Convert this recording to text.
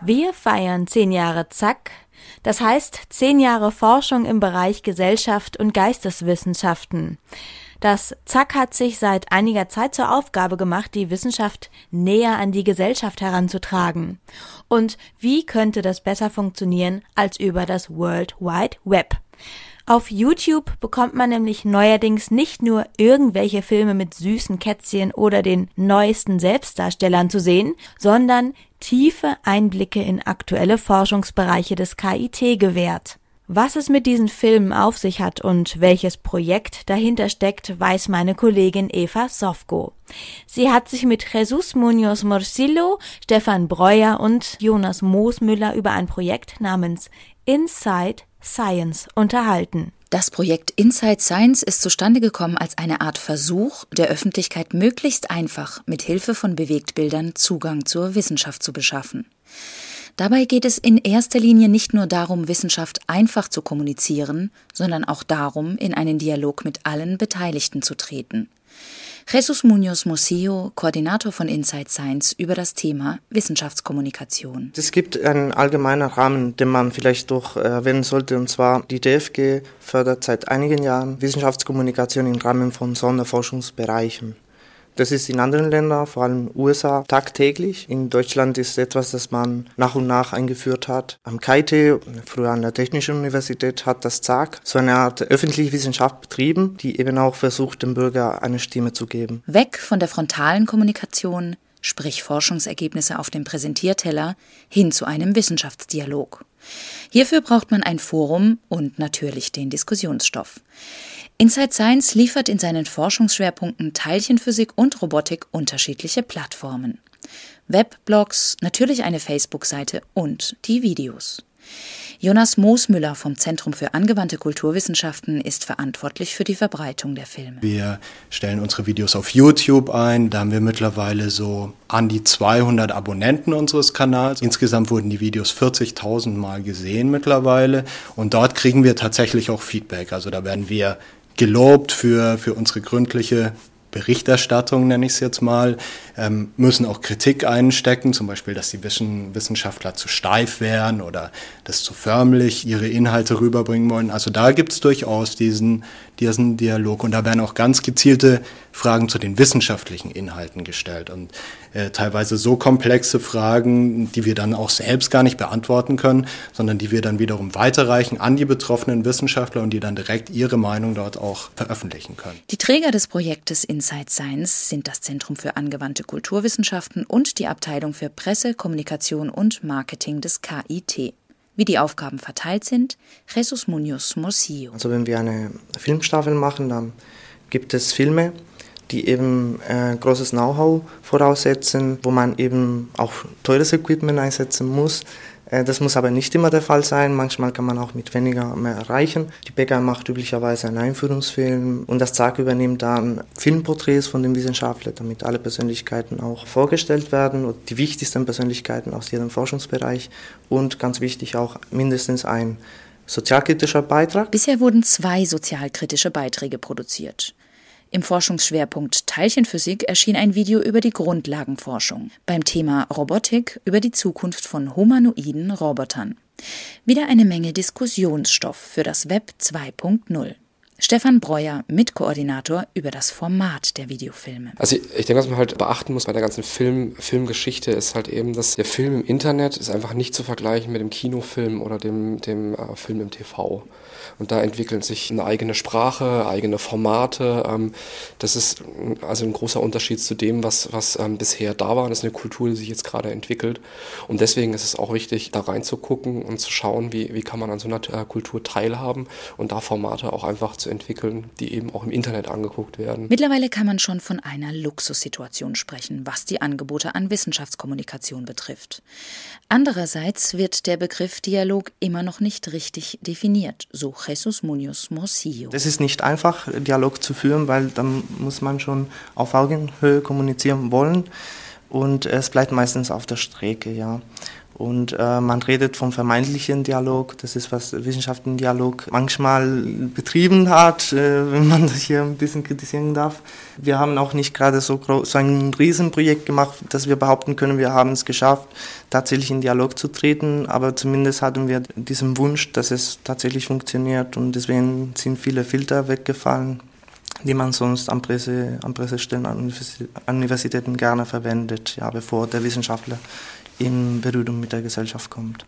Wir feiern zehn Jahre Zack, das heißt zehn Jahre Forschung im Bereich Gesellschaft und Geisteswissenschaften. Das Zack hat sich seit einiger Zeit zur Aufgabe gemacht, die Wissenschaft näher an die Gesellschaft heranzutragen. Und wie könnte das besser funktionieren als über das World Wide Web? Auf YouTube bekommt man nämlich neuerdings nicht nur irgendwelche Filme mit süßen Kätzchen oder den neuesten Selbstdarstellern zu sehen, sondern tiefe Einblicke in aktuelle Forschungsbereiche des KIT gewährt. Was es mit diesen Filmen auf sich hat und welches Projekt dahinter steckt, weiß meine Kollegin Eva Sofko. Sie hat sich mit Jesus Munoz Morcillo, Stefan Breuer und Jonas Moosmüller über ein Projekt namens Inside Science unterhalten. Das Projekt Inside Science ist zustande gekommen als eine Art Versuch, der Öffentlichkeit möglichst einfach mit Hilfe von Bewegtbildern Zugang zur Wissenschaft zu beschaffen. Dabei geht es in erster Linie nicht nur darum, Wissenschaft einfach zu kommunizieren, sondern auch darum, in einen Dialog mit allen Beteiligten zu treten. Jesus Munoz Mosillo, Koordinator von Inside Science, über das Thema Wissenschaftskommunikation. Es gibt einen allgemeinen Rahmen, den man vielleicht doch erwähnen sollte, und zwar die DFG fördert seit einigen Jahren Wissenschaftskommunikation im Rahmen von Sonderforschungsbereichen. Das ist in anderen Ländern, vor allem USA, tagtäglich. In Deutschland ist etwas, das man nach und nach eingeführt hat. Am KIT, früher an der Technischen Universität, hat das ZAG so eine Art öffentliche Wissenschaft betrieben, die eben auch versucht, dem Bürger eine Stimme zu geben. Weg von der frontalen Kommunikation, sprich Forschungsergebnisse auf dem Präsentierteller, hin zu einem Wissenschaftsdialog. Hierfür braucht man ein Forum und natürlich den Diskussionsstoff. Inside Science liefert in seinen Forschungsschwerpunkten Teilchenphysik und Robotik unterschiedliche Plattformen. Webblogs, natürlich eine Facebook-Seite und die Videos. Jonas Moosmüller vom Zentrum für angewandte Kulturwissenschaften ist verantwortlich für die Verbreitung der Filme. Wir stellen unsere Videos auf YouTube ein. Da haben wir mittlerweile so an die 200 Abonnenten unseres Kanals. Insgesamt wurden die Videos 40.000 Mal gesehen mittlerweile. Und dort kriegen wir tatsächlich auch Feedback. Also da werden wir gelobt für, für unsere gründliche Berichterstattung, nenne ich es jetzt mal, ähm, müssen auch Kritik einstecken, zum Beispiel, dass die Wissenschaftler zu steif wären oder das zu förmlich ihre Inhalte rüberbringen wollen. Also da gibt es durchaus diesen, diesen Dialog und da werden auch ganz gezielte Fragen zu den wissenschaftlichen Inhalten gestellt und äh, teilweise so komplexe Fragen, die wir dann auch selbst gar nicht beantworten können, sondern die wir dann wiederum weiterreichen an die betroffenen Wissenschaftler und die dann direkt ihre Meinung dort auch veröffentlichen können. Die Träger des Projektes Inside Science sind das Zentrum für angewandte Kulturwissenschaften und die Abteilung für Presse, Kommunikation und Marketing des KIT. Wie die Aufgaben verteilt sind, Jesus Munoz Morcillo. Also wenn wir eine Filmstaffel machen, dann gibt es Filme, die eben äh, großes Know-how voraussetzen, wo man eben auch teures Equipment einsetzen muss. Äh, das muss aber nicht immer der Fall sein. Manchmal kann man auch mit weniger mehr erreichen. Die Bäcker macht üblicherweise einen Einführungsfilm und das ZAG übernimmt dann Filmporträts von den Wissenschaftlern, damit alle Persönlichkeiten auch vorgestellt werden und die wichtigsten Persönlichkeiten aus jedem Forschungsbereich und ganz wichtig auch mindestens ein sozialkritischer Beitrag. Bisher wurden zwei sozialkritische Beiträge produziert. Im Forschungsschwerpunkt Teilchenphysik erschien ein Video über die Grundlagenforschung, beim Thema Robotik über die Zukunft von humanoiden Robotern. Wieder eine Menge Diskussionsstoff für das Web 2.0. Stefan Breuer, Mitkoordinator über das Format der Videofilme. Also ich, denke, was man halt beachten muss bei der ganzen Film, Filmgeschichte ist halt eben, dass der Film im Internet ist einfach nicht zu vergleichen mit dem Kinofilm oder dem, dem äh, Film im TV. Und da entwickeln sich eine eigene Sprache, eigene Formate. Ähm, das ist also ein großer Unterschied zu dem, was, was ähm, bisher da war. Das ist eine Kultur, die sich jetzt gerade entwickelt. Und deswegen ist es auch wichtig, da reinzugucken und zu schauen, wie, wie kann man an so einer äh, Kultur teilhaben und da Formate auch einfach zu entwickeln, die eben auch im Internet angeguckt werden. Mittlerweile kann man schon von einer Luxussituation sprechen, was die Angebote an Wissenschaftskommunikation betrifft. Andererseits wird der Begriff Dialog immer noch nicht richtig definiert, so Jesus Munoz Morcillo. Es ist nicht einfach, Dialog zu führen, weil dann muss man schon auf Augenhöhe kommunizieren wollen. Und es bleibt meistens auf der Strecke, ja. Und äh, man redet vom vermeintlichen Dialog, das ist, was Wissenschaftendialog manchmal betrieben hat, äh, wenn man das hier ein bisschen kritisieren darf. Wir haben auch nicht gerade so, so ein Riesenprojekt gemacht, dass wir behaupten können, wir haben es geschafft, tatsächlich in Dialog zu treten, aber zumindest hatten wir diesen Wunsch, dass es tatsächlich funktioniert und deswegen sind viele Filter weggefallen die man sonst an, Presse, an Pressestellen, an Universitäten gerne verwendet, ja, bevor der Wissenschaftler in Berührung mit der Gesellschaft kommt.